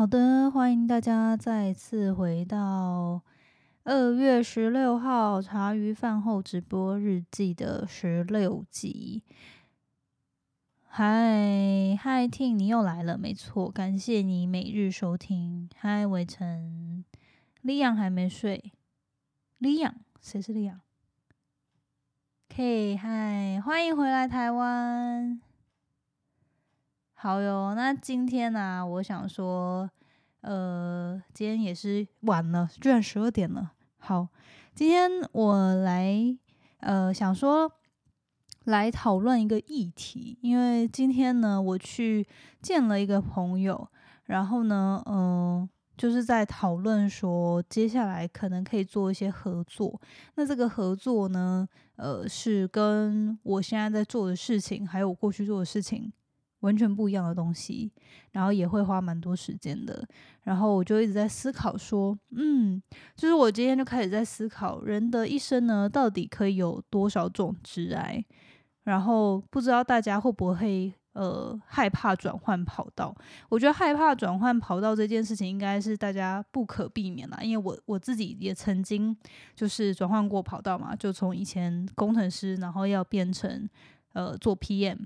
好的，欢迎大家再次回到二月十六号茶余饭后直播日记的十六集。嗨嗨，Ting，你又来了，没错，感谢你每日收听。嗨，伟成，李阳还没睡，李阳，谁是李阳？K，嗨，欢迎回来台湾。好哟，那今天呢，我想说，呃，今天也是晚了，居然十二点了。好，今天我来，呃，想说。来讨论一个议题，因为今天呢，我去见了一个朋友，然后呢，嗯，就是在讨论说接下来可能可以做一些合作。那这个合作呢，呃，是跟我现在在做的事情，还有我过去做的事情完全不一样的东西，然后也会花蛮多时间的。然后我就一直在思考说，嗯，就是我今天就开始在思考，人的一生呢，到底可以有多少种挚爱？然后不知道大家会不会呃害怕转换跑道？我觉得害怕转换跑道这件事情应该是大家不可避免啦，因为我我自己也曾经就是转换过跑道嘛，就从以前工程师，然后要变成呃做 PM，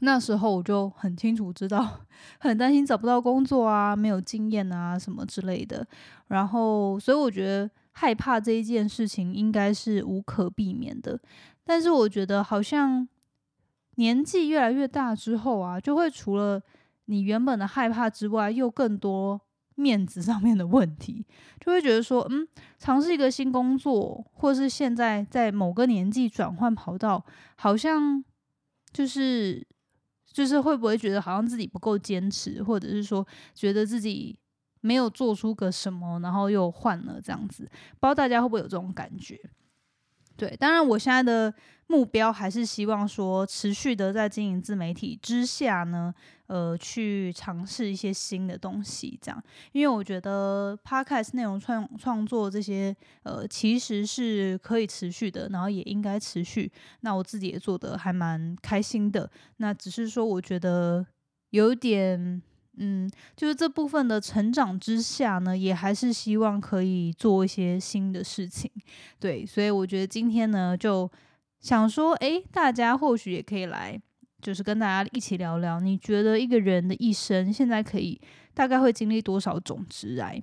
那时候我就很清楚知道，很担心找不到工作啊，没有经验啊什么之类的。然后所以我觉得害怕这一件事情应该是无可避免的。但是我觉得好像年纪越来越大之后啊，就会除了你原本的害怕之外，又更多面子上面的问题，就会觉得说，嗯，尝试一个新工作，或是现在在某个年纪转换跑道，好像就是就是会不会觉得好像自己不够坚持，或者是说觉得自己没有做出个什么，然后又换了这样子，不知道大家会不会有这种感觉？对，当然，我现在的目标还是希望说，持续的在经营自媒体之下呢，呃，去尝试一些新的东西，这样，因为我觉得 podcast 内容创创作这些，呃，其实是可以持续的，然后也应该持续。那我自己也做的还蛮开心的，那只是说，我觉得有点。嗯，就是这部分的成长之下呢，也还是希望可以做一些新的事情，对，所以我觉得今天呢，就想说，诶，大家或许也可以来，就是跟大家一起聊聊，你觉得一个人的一生现在可以大概会经历多少种直癌？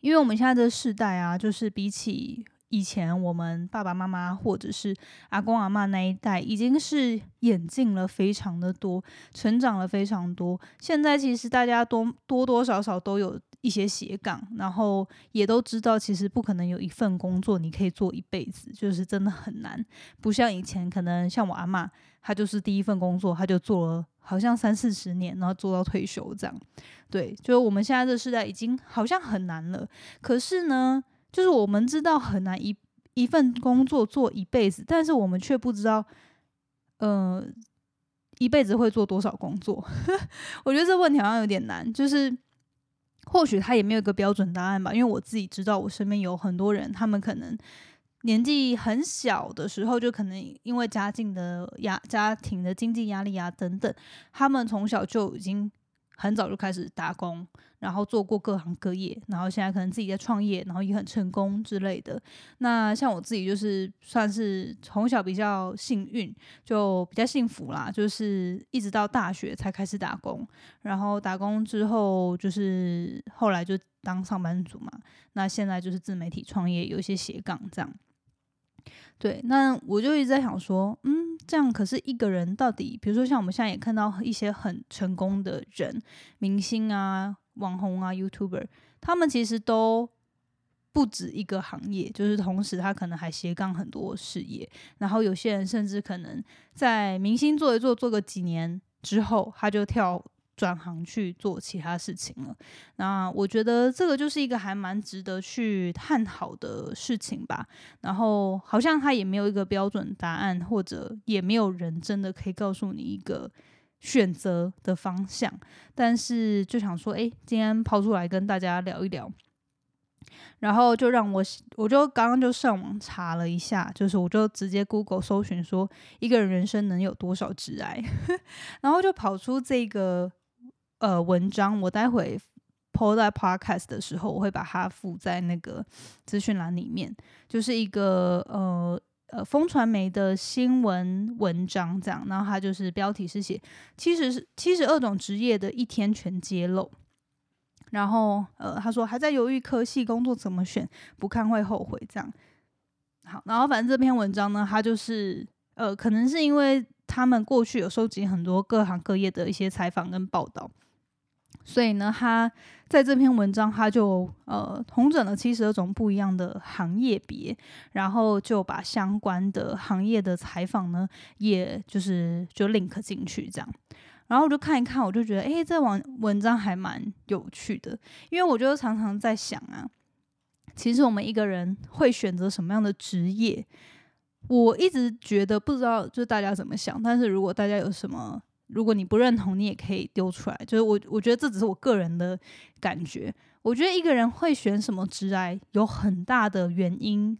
因为我们现在的世代啊，就是比起。以前我们爸爸妈妈或者是阿公阿妈那一代，已经是演进了非常的多，成长了非常多。现在其实大家多多多少少都有一些斜杠，然后也都知道，其实不可能有一份工作你可以做一辈子，就是真的很难。不像以前，可能像我阿妈，她就是第一份工作，她就做了好像三四十年，然后做到退休这样。对，就是我们现在这时代已经好像很难了。可是呢？就是我们知道很难一一份工作做一辈子，但是我们却不知道，呃，一辈子会做多少工作。我觉得这问题好像有点难。就是或许他也没有一个标准答案吧。因为我自己知道，我身边有很多人，他们可能年纪很小的时候，就可能因为家境的压、家庭的经济压力啊等等，他们从小就已经。很早就开始打工，然后做过各行各业，然后现在可能自己在创业，然后也很成功之类的。那像我自己就是算是从小比较幸运，就比较幸福啦，就是一直到大学才开始打工，然后打工之后就是后来就当上班族嘛。那现在就是自媒体创业，有一些斜杠这样。对，那我就一直在想说，嗯，这样可是一个人到底，比如说像我们现在也看到一些很成功的人，明星啊、网红啊、YouTuber，他们其实都不止一个行业，就是同时他可能还斜杠很多事业，然后有些人甚至可能在明星做一做，做个几年之后，他就跳。转行去做其他事情了，那我觉得这个就是一个还蛮值得去探讨的事情吧。然后好像他也没有一个标准答案，或者也没有人真的可以告诉你一个选择的方向。但是就想说，哎，今天抛出来跟大家聊一聊，然后就让我，我就刚刚就上网查了一下，就是我就直接 Google 搜寻说一个人人生能有多少挚爱，然后就跑出这个。呃，文章我待会 PO 在 Podcast 的时候，我会把它附在那个资讯栏里面，就是一个呃呃风传媒的新闻文章这样，然后它就是标题是写七十七十二种职业的一天全揭露。然后，呃，他说还在犹豫科系工作怎么选，不看会后悔。这样，好，然后反正这篇文章呢，他就是，呃，可能是因为他们过去有收集很多各行各业的一些采访跟报道，所以呢，他在这篇文章他就呃统整了七十二种不一样的行业别，然后就把相关的行业的采访呢，也就是就 link 进去这样。然后我就看一看，我就觉得，哎，这网文章还蛮有趣的，因为我就常常在想啊，其实我们一个人会选择什么样的职业，我一直觉得不知道，就大家怎么想。但是如果大家有什么，如果你不认同，你也可以丢出来。就是我，我觉得这只是我个人的感觉。我觉得一个人会选什么职业，有很大的原因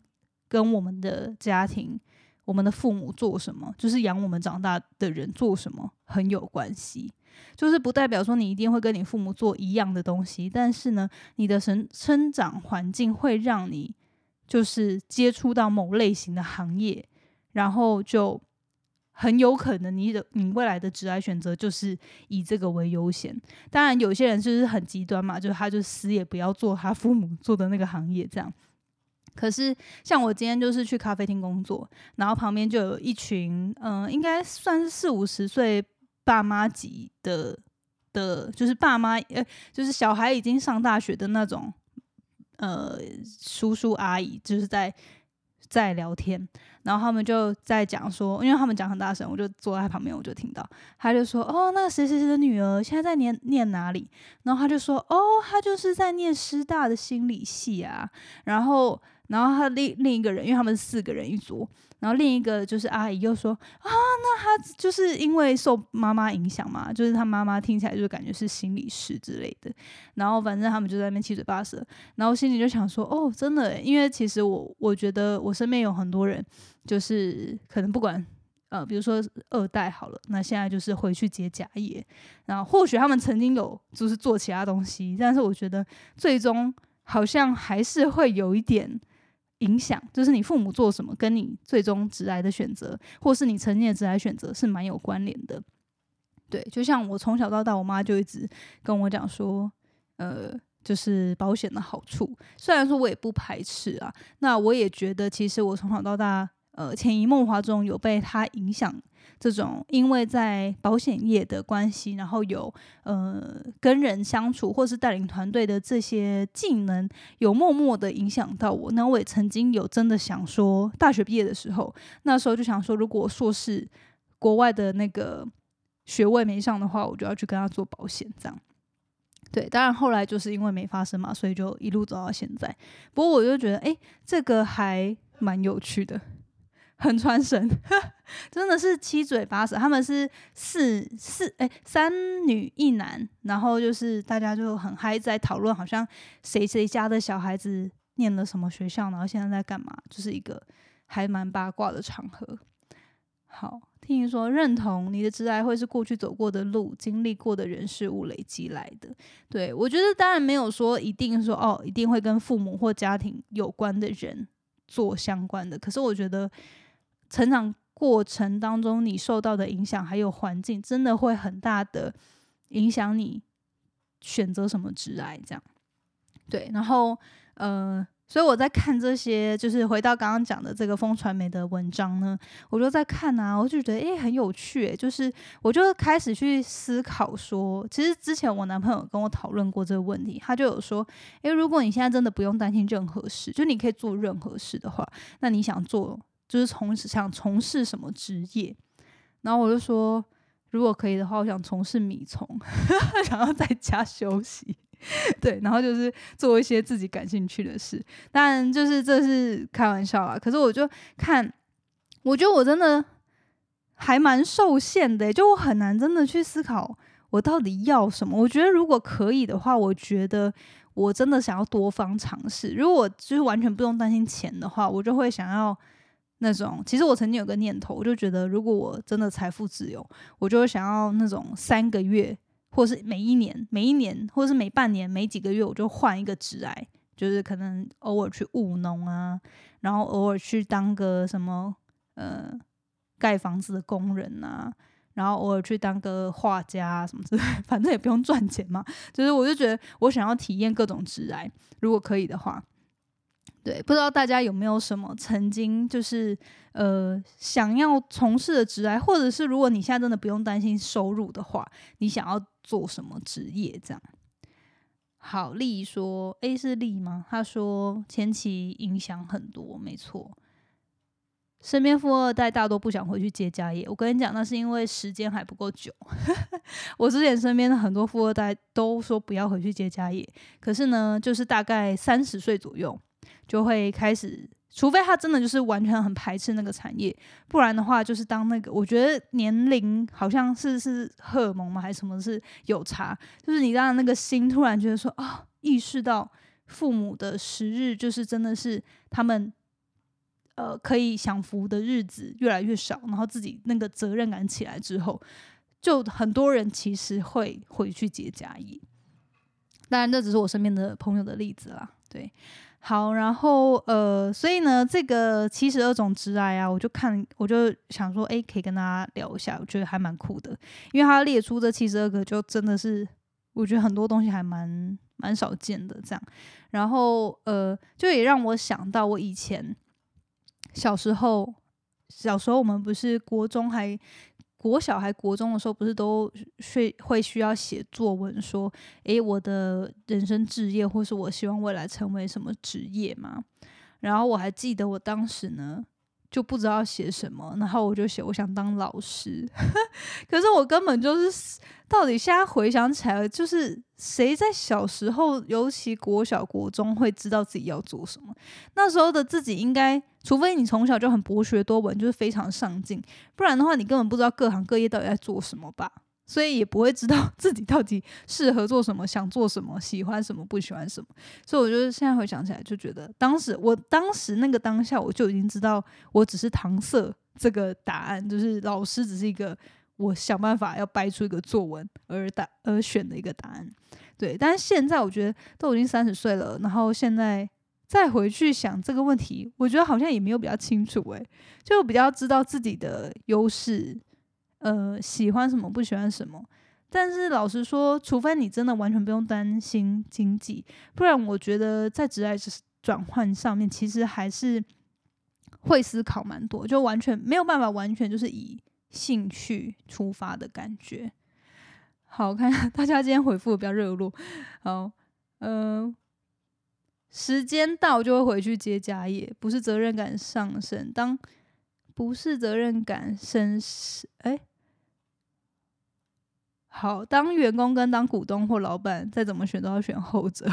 跟我们的家庭。我们的父母做什么，就是养我们长大的人做什么很有关系。就是不代表说你一定会跟你父母做一样的东西，但是呢，你的生生长环境会让你就是接触到某类型的行业，然后就很有可能你的你未来的职业选择就是以这个为优先。当然，有些人就是很极端嘛，就是他就死也不要做他父母 做的那个行业，这样。可是，像我今天就是去咖啡厅工作，然后旁边就有一群，嗯，应该算是四五十岁爸妈级的的，就是爸妈，呃，就是小孩已经上大学的那种，呃，叔叔阿姨，就是在在聊天，然后他们就在讲说，因为他们讲很大声，我就坐在旁边，我就听到，他就说，哦，那个谁谁谁的女儿现在在念念哪里？然后他就说，哦，他就是在念师大的心理系啊，然后。然后他另另一个人，因为他们四个人一组，然后另一个就是阿姨又说啊，那他就是因为受妈妈影响嘛，就是他妈妈听起来就感觉是心理师之类的。然后反正他们就在那边七嘴八舌，然后心里就想说，哦，真的，因为其实我我觉得我身边有很多人，就是可能不管呃，比如说二代好了，那现在就是回去接家业，然后或许他们曾经有就是做其他东西，但是我觉得最终好像还是会有一点。影响就是你父母做什么，跟你最终直来的选择，或是你曾经的直来选择是蛮有关联的。对，就像我从小到大，我妈就一直跟我讲说，呃，就是保险的好处。虽然说我也不排斥啊，那我也觉得其实我从小到大，呃，潜移默化中有被他影响。这种因为在保险业的关系，然后有呃跟人相处或是带领团队的这些技能，有默默的影响到我。那我也曾经有真的想说，大学毕业的时候，那时候就想说，如果硕士国外的那个学位没上的话，我就要去跟他做保险。这样，对，当然后来就是因为没发生嘛，所以就一路走到现在。不过我就觉得，哎，这个还蛮有趣的。很传神，真的是七嘴八舌。他们是四四哎三女一男，然后就是大家就很嗨，在讨论好像谁谁家的小孩子念了什么学校，然后现在在干嘛，就是一个还蛮八卦的场合。好，听你说认同你的挚爱会是过去走过的路、经历过的人事物累积来的。对我觉得当然没有说一定说哦，一定会跟父母或家庭有关的人做相关的，可是我觉得。成长过程当中，你受到的影响还有环境，真的会很大的影响你选择什么职业。这样，对，然后，呃，所以我在看这些，就是回到刚刚讲的这个风传媒的文章呢，我就在看啊，我就觉得诶很有趣，就是我就开始去思考说，其实之前我男朋友跟我讨论过这个问题，他就有说，诶，如果你现在真的不用担心任何事，就你可以做任何事的话，那你想做？就是从事想从事什么职业，然后我就说，如果可以的话，我想从事米虫，想要在家休息，对，然后就是做一些自己感兴趣的事。当然，就是这是开玩笑啦。可是我就看，我觉得我真的还蛮受限的，就我很难真的去思考我到底要什么。我觉得如果可以的话，我觉得我真的想要多方尝试。如果就是完全不用担心钱的话，我就会想要。那种，其实我曾经有个念头，我就觉得，如果我真的财富自由，我就想要那种三个月或是每一年、每一年，或是每半年、每几个月，我就换一个职癌，就是可能偶尔去务农啊，然后偶尔去当个什么呃盖房子的工人啊，然后偶尔去当个画家什么之类，反正也不用赚钱嘛。就是我就觉得我想要体验各种职癌，如果可以的话。对，不知道大家有没有什么曾经就是呃想要从事的职业，或者是如果你现在真的不用担心收入的话，你想要做什么职业？这样。好，丽说 A 是丽吗？他说前期影响很多，没错。身边富二代大多不想回去接家业，我跟你讲，那是因为时间还不够久。我之前身边的很多富二代都说不要回去接家业，可是呢，就是大概三十岁左右。就会开始，除非他真的就是完全很排斥那个产业，不然的话，就是当那个我觉得年龄好像是是荷尔蒙吗，还是什么是有差？就是你让那个心突然觉得说啊，意识到父母的时日就是真的是他们呃可以享福的日子越来越少，然后自己那个责任感起来之后，就很多人其实会回去接家业。当然，这只是我身边的朋友的例子啦，对。好，然后呃，所以呢，这个七十二种直癌啊，我就看，我就想说，哎，可以跟大家聊一下，我觉得还蛮酷的，因为他列出这七十二个，就真的是我觉得很多东西还蛮蛮少见的这样。然后呃，就也让我想到我以前小时候，小时候我们不是国中还。国小还国中的时候，不是都需会需要写作文，说，诶，我的人生志业，或是我希望未来成为什么职业吗？然后我还记得我当时呢。就不知道写什么，然后我就写我想当老师，可是我根本就是，到底现在回想起来，就是谁在小时候，尤其国小国中会知道自己要做什么？那时候的自己应该，除非你从小就很博学多闻，就是非常上进，不然的话，你根本不知道各行各业到底在做什么吧。所以也不会知道 自己到底适合做什么，想做什么，喜欢什么，不喜欢什么。所以我觉得现在回想起来，就觉得当时我当时那个当下，我就已经知道，我只是搪塞这个答案，就是老师只是一个我想办法要掰出一个作文而答而选的一个答案。对，但是现在我觉得都已经三十岁了，然后现在再回去想这个问题，我觉得好像也没有比较清楚，诶，就比较知道自己的优势。呃，喜欢什么不喜欢什么，但是老实说，除非你真的完全不用担心经济，不然我觉得在职业转换上面，其实还是会思考蛮多，就完全没有办法完全就是以兴趣出发的感觉。好看，大家今天回复比较热络。好，呃，时间到就会回去接家业，不是责任感上升，当不是责任感升哎。好，当员工跟当股东或老板，再怎么选都要选后者。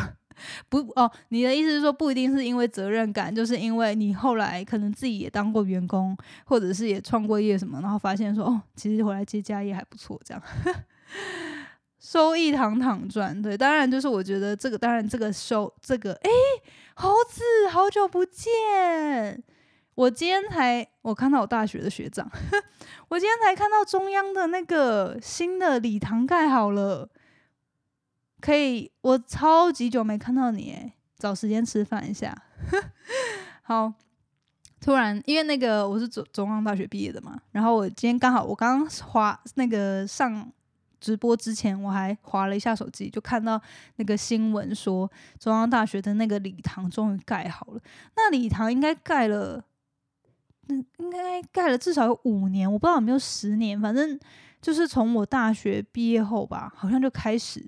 不哦，你的意思是说，不一定是因为责任感，就是因为你后来可能自己也当过员工，或者是也创过业什么，然后发现说，哦，其实回来接家业还不错，这样 收益堂堂赚。对，当然就是我觉得这个，当然这个收这个，哎，猴子，好久不见。我今天才我看到我大学的学长，我今天才看到中央的那个新的礼堂盖好了，可以，我超级久没看到你诶，找时间吃饭一下。好，突然因为那个我是中中央大学毕业的嘛，然后我今天刚好我刚刚滑那个上直播之前，我还划了一下手机，就看到那个新闻说中央大学的那个礼堂终于盖好了，那礼堂应该盖了。那应该盖了至少有五年，我不知道有没有十年，反正就是从我大学毕业后吧，好像就开始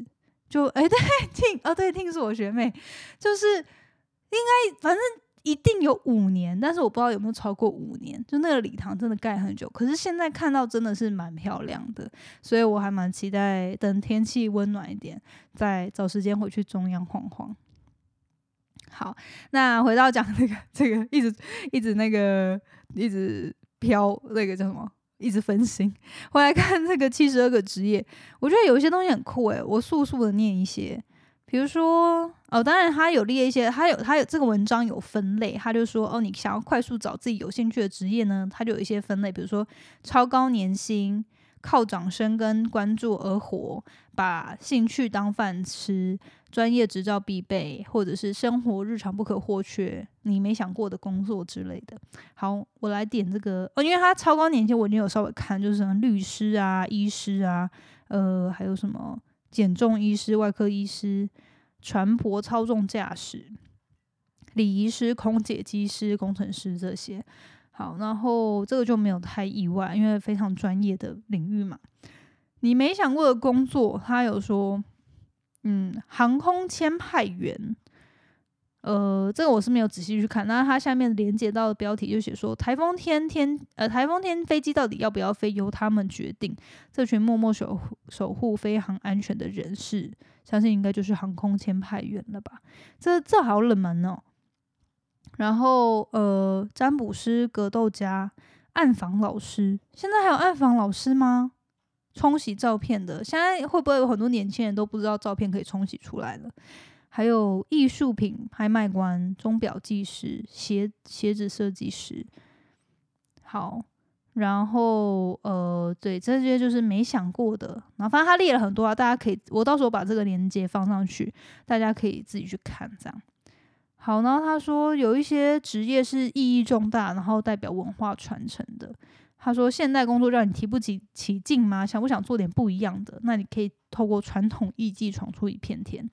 就哎 对听哦对听是我学妹，就是应该反正一定有五年，但是我不知道有没有超过五年。就那个礼堂真的盖很久，可是现在看到真的是蛮漂亮的，所以我还蛮期待等天气温暖一点，再找时间回去中央晃晃。好，那回到讲那个这个一直一直那个。一直飘，那个叫什么？一直分心。回来看这个七十二个职业，我觉得有一些东西很酷诶，我速速的念一些，比如说哦，当然他有列一些，他有他有这个文章有分类，他就说哦，你想要快速找自己有兴趣的职业呢，他就有一些分类，比如说超高年薪、靠掌声跟关注而活，把兴趣当饭吃，专业执照必备，或者是生活日常不可或缺，你没想过的工作之类的。好，我来点这个哦，因为他超高年薪，我已经有稍微看，就是什么律师啊、医师啊，呃，还有什么减重医师、外科医师、船舶操纵驾驶、礼仪师、空姐、机师、工程师这些。好，然后这个就没有太意外，因为非常专业的领域嘛。你没想过的工作，他有说，嗯，航空签派员，呃，这个我是没有仔细去看。那它下面连接到的标题就写说，台风天天，呃，台风天飞机到底要不要飞，由他们决定。这群默默守护守护飞航安全的人士，相信应该就是航空签派员了吧？这这好冷门哦。然后，呃，占卜师、格斗家、暗房老师，现在还有暗房老师吗？冲洗照片的，现在会不会有很多年轻人都不知道照片可以冲洗出来了？还有艺术品拍卖官、钟表技师、鞋鞋子设计师。好，然后，呃，对，这些就是没想过的。然后，反正他列了很多啊，大家可以，我到时候把这个链接放上去，大家可以自己去看，这样。好，然后他说有一些职业是意义重大，然后代表文化传承的。他说现代工作让你提不起起劲吗？想不想做点不一样的？那你可以透过传统艺伎闯出一片天。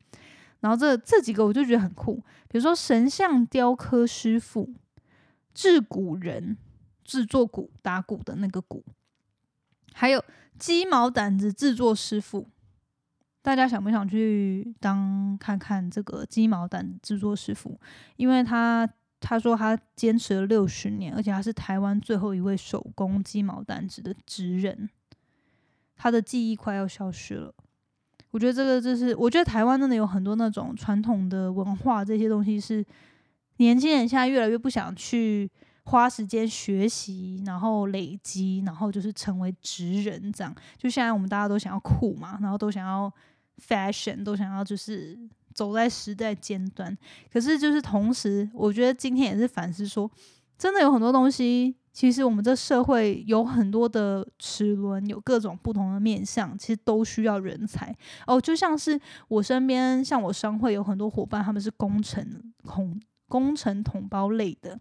然后这这几个我就觉得很酷，比如说神像雕刻师傅、制鼓人、制作鼓打鼓的那个鼓，还有鸡毛掸子制作师傅。大家想不想去当看看这个鸡毛掸制作师傅？因为他他说他坚持了六十年，而且他是台湾最后一位手工鸡毛掸子的职人，他的记忆快要消失了。我觉得这个就是，我觉得台湾真的有很多那种传统的文化，这些东西是年轻人现在越来越不想去花时间学习，然后累积，然后就是成为职人这样。就现在我们大家都想要酷嘛，然后都想要。Fashion 都想要就是走在时代尖端，可是就是同时，我觉得今天也是反思说，真的有很多东西，其实我们这社会有很多的齿轮，有各种不同的面向，其实都需要人才哦。就像是我身边，像我商会有很多伙伴，他们是工程工工程同胞类的，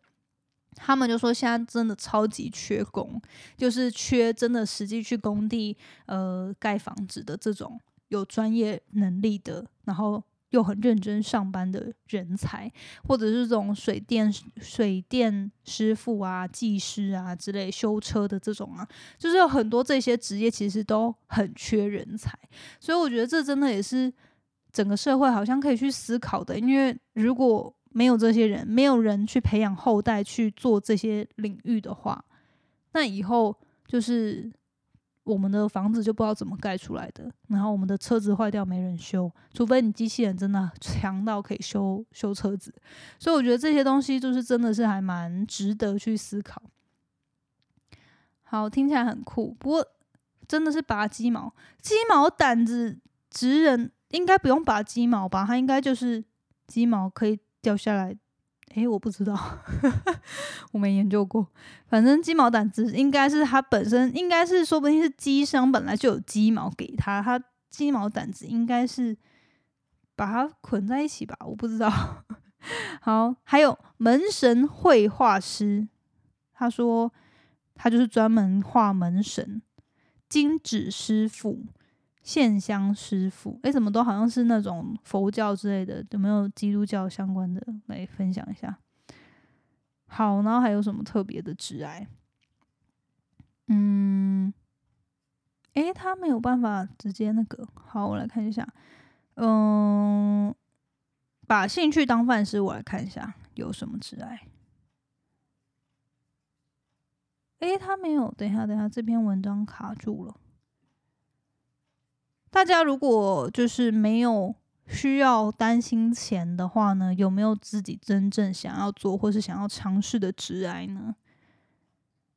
他们就说现在真的超级缺工，就是缺真的实际去工地呃盖房子的这种。有专业能力的，然后又很认真上班的人才，或者是这种水电水电师傅啊、技师啊之类修车的这种啊，就是有很多这些职业其实都很缺人才，所以我觉得这真的也是整个社会好像可以去思考的，因为如果没有这些人，没有人去培养后代去做这些领域的话，那以后就是。我们的房子就不知道怎么盖出来的，然后我们的车子坏掉没人修，除非你机器人真的 强到可以修修车子。所以我觉得这些东西就是真的是还蛮值得去思考。好，听起来很酷，不过真的是拔鸡毛，鸡毛掸子直人应该不用拔鸡毛吧？它应该就是鸡毛可以掉下来。诶，我不知道，我没研究过。反正鸡毛掸子应该是它本身，应该是说不定是鸡商本来就有鸡毛给他，他鸡毛掸子应该是把它捆在一起吧？我不知道。好，还有门神绘画师，他说他就是专门画门神，金纸师傅。线香师傅，哎，怎么都好像是那种佛教之类的，有没有基督教相关的来分享一下？好，然后还有什么特别的致癌？嗯，哎，他没有办法直接那个。好，我来看一下。嗯，把兴趣当饭吃，我来看一下有什么致癌。哎，他没有。等一下，等一下，这篇文章卡住了。大家如果就是没有需要担心钱的话呢，有没有自己真正想要做或是想要尝试的职癌呢？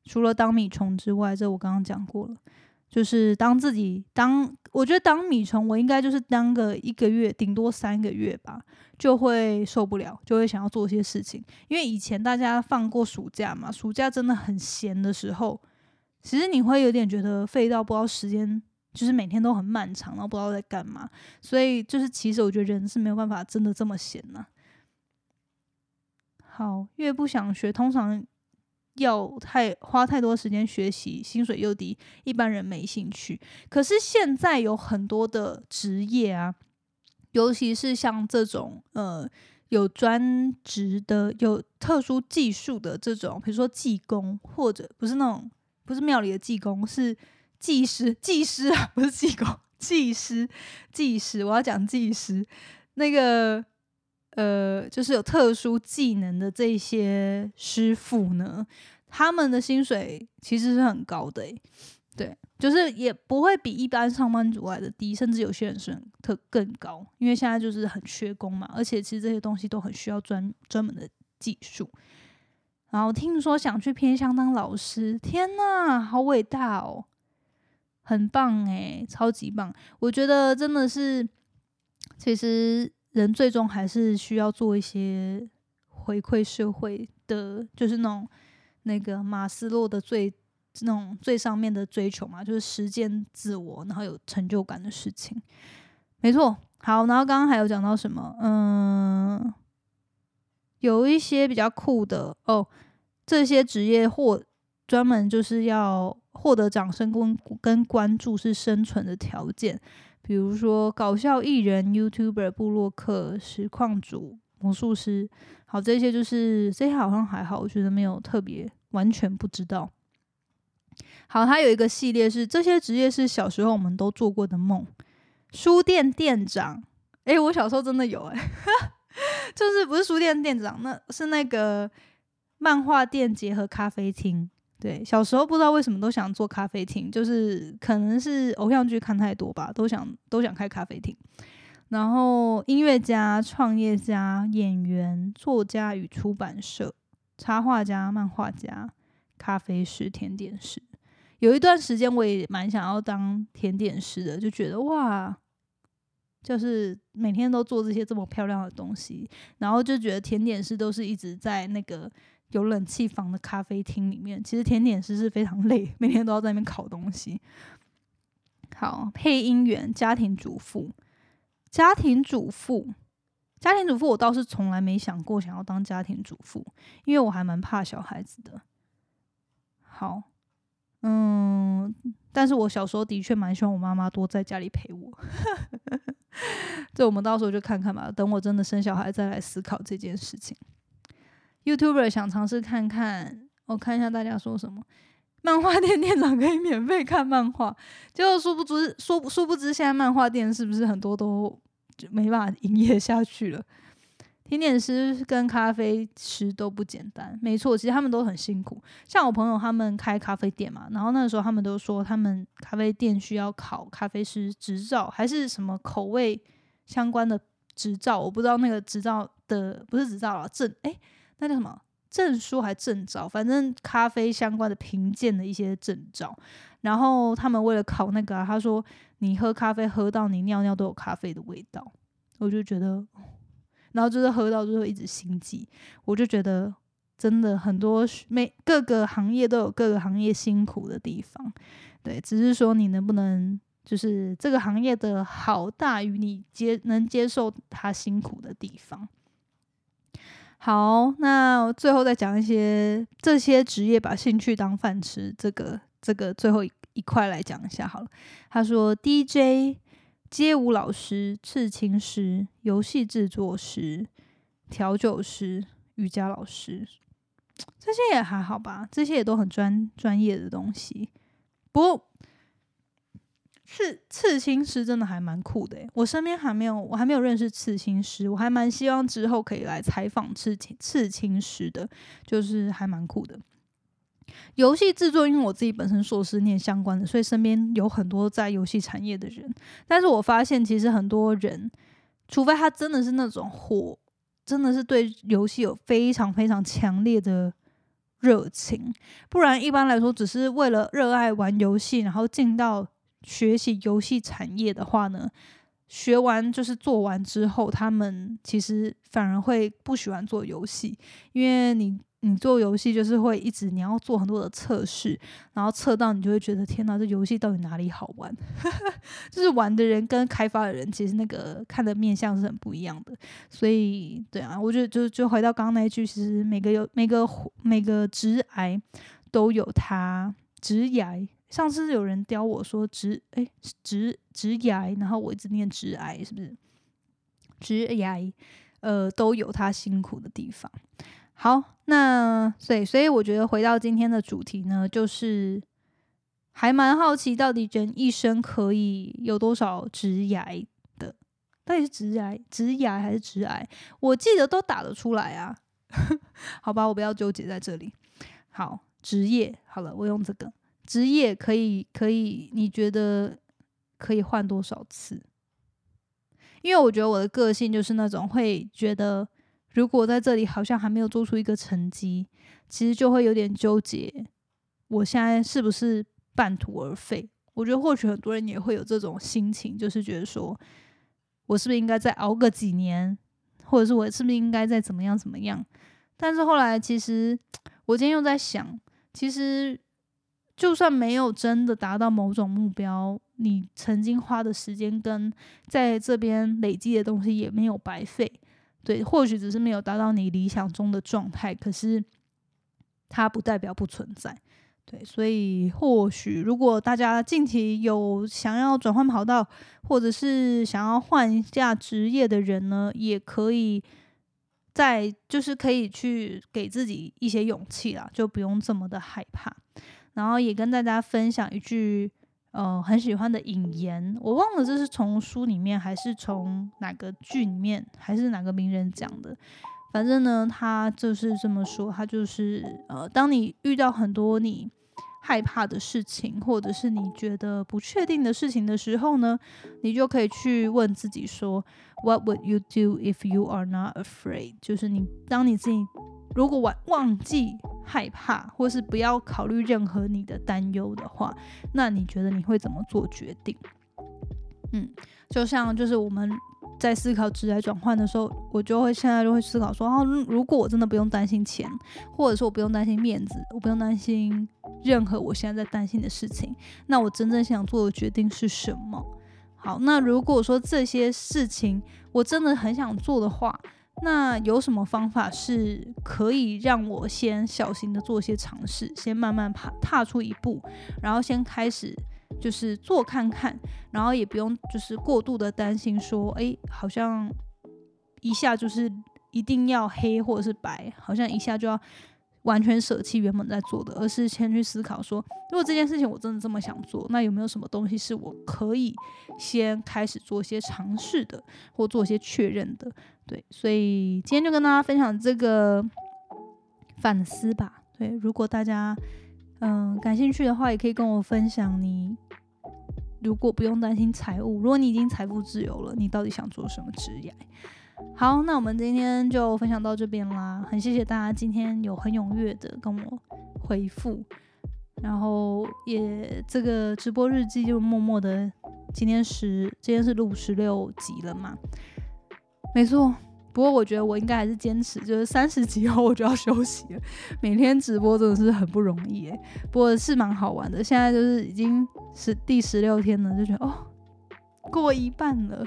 除了当米虫之外，这我刚刚讲过了，就是当自己当，我觉得当米虫，我应该就是当个一个月，顶多三个月吧，就会受不了，就会想要做些事情。因为以前大家放过暑假嘛，暑假真的很闲的时候。其实你会有点觉得废到不知道时间，就是每天都很漫长，然后不知道在干嘛。所以就是其实我觉得人是没有办法真的这么闲呐。好，越不想学，通常要太花太多时间学习，薪水又低，一般人没兴趣。可是现在有很多的职业啊，尤其是像这种呃有专职的、有特殊技术的这种，比如说技工，或者不是那种不是庙里的技工，是技师、技师啊，不是技工，技师、技师，我要讲技师那个。呃，就是有特殊技能的这些师傅呢，他们的薪水其实是很高的，对，就是也不会比一般上班族来的低，甚至有些人是特更高，因为现在就是很缺工嘛，而且其实这些东西都很需要专专门的技术。然后听说想去偏乡当老师，天呐，好伟大哦，很棒诶，超级棒！我觉得真的是，其实。人最终还是需要做一些回馈社会的，就是那种那个马斯洛的最那种最上面的追求嘛，就是实践自我，然后有成就感的事情。没错，好，然后刚刚还有讲到什么？嗯，有一些比较酷的哦，这些职业或专门就是要获得掌声跟跟关注是生存的条件。比如说搞笑艺人、YouTuber、布洛克、实况主、魔术师，好，这些就是这些好像还好，我觉得没有特别完全不知道。好，它有一个系列是这些职业是小时候我们都做过的梦。书店店长，诶，我小时候真的有诶，就是不是书店店长，那是那个漫画店结合咖啡厅。对，小时候不知道为什么都想做咖啡厅，就是可能是偶像剧看太多吧，都想都想开咖啡厅。然后音乐家、创业家、演员、作家与出版社、插画家、漫画家、咖啡师、甜点师。有一段时间我也蛮想要当甜点师的，就觉得哇，就是每天都做这些这么漂亮的东西，然后就觉得甜点师都是一直在那个。有冷气房的咖啡厅里面，其实甜点师是非常累，每天都要在那边烤东西。好，配音员、家庭主妇、家庭主妇、家庭主妇，我倒是从来没想过想要当家庭主妇，因为我还蛮怕小孩子的。好，嗯，但是我小时候的确蛮希望我妈妈多在家里陪我。这我们到时候就看看吧，等我真的生小孩再来思考这件事情。YouTuber 想尝试看看，我看一下大家说什么。漫画店 店长可以免费看漫画，就殊不知，殊殊不知，现在漫画店是不是很多都没办法营业下去了？甜点师跟咖啡师都不简单，没错，其实他们都很辛苦。像我朋友他们开咖啡店嘛，然后那时候他们都说，他们咖啡店需要考咖啡师执照，还是什么口味相关的执照，我不知道那个执照的不是执照了，证哎。那叫什么证书还证照？反正咖啡相关的评鉴的一些证照。然后他们为了考那个，他说你喝咖啡喝到你尿尿都有咖啡的味道，我就觉得，然后就是喝到就会一直心悸。我就觉得真的很多每各个行业都有各个行业辛苦的地方，对，只是说你能不能就是这个行业的好大于你接能接受他辛苦的地方。好，那最后再讲一些这些职业把兴趣当饭吃，这个这个最后一一块来讲一下好了。他说，DJ、街舞老师、刺青师、游戏制作师、调酒师、瑜伽老师，这些也还好吧，这些也都很专专业的东西，不过。刺刺青师真的还蛮酷的我身边还没有，我还没有认识刺青师，我还蛮希望之后可以来采访刺青刺青师的，就是还蛮酷的。游戏制作，因为我自己本身硕士念相关的，所以身边有很多在游戏产业的人。但是我发现，其实很多人，除非他真的是那种火，真的是对游戏有非常非常强烈的热情，不然一般来说，只是为了热爱玩游戏，然后进到。学习游戏产业的话呢，学完就是做完之后，他们其实反而会不喜欢做游戏，因为你你做游戏就是会一直你要做很多的测试，然后测到你就会觉得天哪，这游戏到底哪里好玩？就是玩的人跟开发的人其实那个看的面相是很不一样的。所以对啊，我觉得就就回到刚刚那句，其实每个有每个每个直癌都有它直癌。上次有人刁我说直哎直直癌，然后我一直念直癌，是不是？直癌呃都有它辛苦的地方。好，那所以所以我觉得回到今天的主题呢，就是还蛮好奇，到底人一生可以有多少直癌的？到底是直癌、直癌还是直癌？我记得都打得出来啊。好吧，我不要纠结在这里。好，职业好了，我用这个职业可以可以，你觉得可以换多少次？因为我觉得我的个性就是那种会觉得。如果在这里好像还没有做出一个成绩，其实就会有点纠结，我现在是不是半途而废？我觉得或许很多人也会有这种心情，就是觉得说我是不是应该再熬个几年，或者是我是不是应该再怎么样怎么样？但是后来其实 我今天又在想，其实就算没有真的达到某种目标，你曾经花的时间跟在这边累积的东西也没有白费。对，或许只是没有达到你理想中的状态，可是它不代表不存在。对，所以或许如果大家近期有想要转换跑道，或者是想要换一下职业的人呢，也可以在就是可以去给自己一些勇气啦，就不用这么的害怕。然后也跟大家分享一句。呃，很喜欢的引言，我忘了这是从书里面还是从哪个剧里面，还是哪个名人讲的。反正呢，他就是这么说，他就是呃，当你遇到很多你害怕的事情，或者是你觉得不确定的事情的时候呢，你就可以去问自己说，What would you do if you are not afraid？就是你当你自己如果忘忘记。害怕，或是不要考虑任何你的担忧的话，那你觉得你会怎么做决定？嗯，就像就是我们在思考职业转换的时候，我就会现在就会思考说，哦，如果我真的不用担心钱，或者说我不用担心面子，我不用担心任何我现在在担心的事情，那我真正想做的决定是什么？好，那如果说这些事情我真的很想做的话。那有什么方法是可以让我先小心的做一些尝试，先慢慢踏踏出一步，然后先开始就是做看看，然后也不用就是过度的担心说，哎，好像一下就是一定要黑或者是白，好像一下就要。完全舍弃原本在做的，而是先去思考说，如果这件事情我真的这么想做，那有没有什么东西是我可以先开始做些尝试的，或做些确认的？对，所以今天就跟大家分享这个反思吧。对，如果大家嗯感兴趣的话，也可以跟我分享你如果不用担心财务，如果你已经财富自由了，你到底想做什么职业？好，那我们今天就分享到这边啦。很谢谢大家今天有很踊跃的跟我回复，然后也这个直播日记就默默的，今天十今天是录十六集了嘛？没错，不过我觉得我应该还是坚持，就是三十集后我就要休息了。每天直播真的是很不容易诶，不过是蛮好玩的。现在就是已经是第十六天了，就觉得哦。过一半了，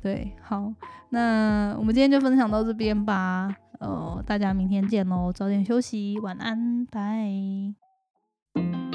对，好，那我们今天就分享到这边吧，呃，大家明天见喽，早点休息，晚安，拜。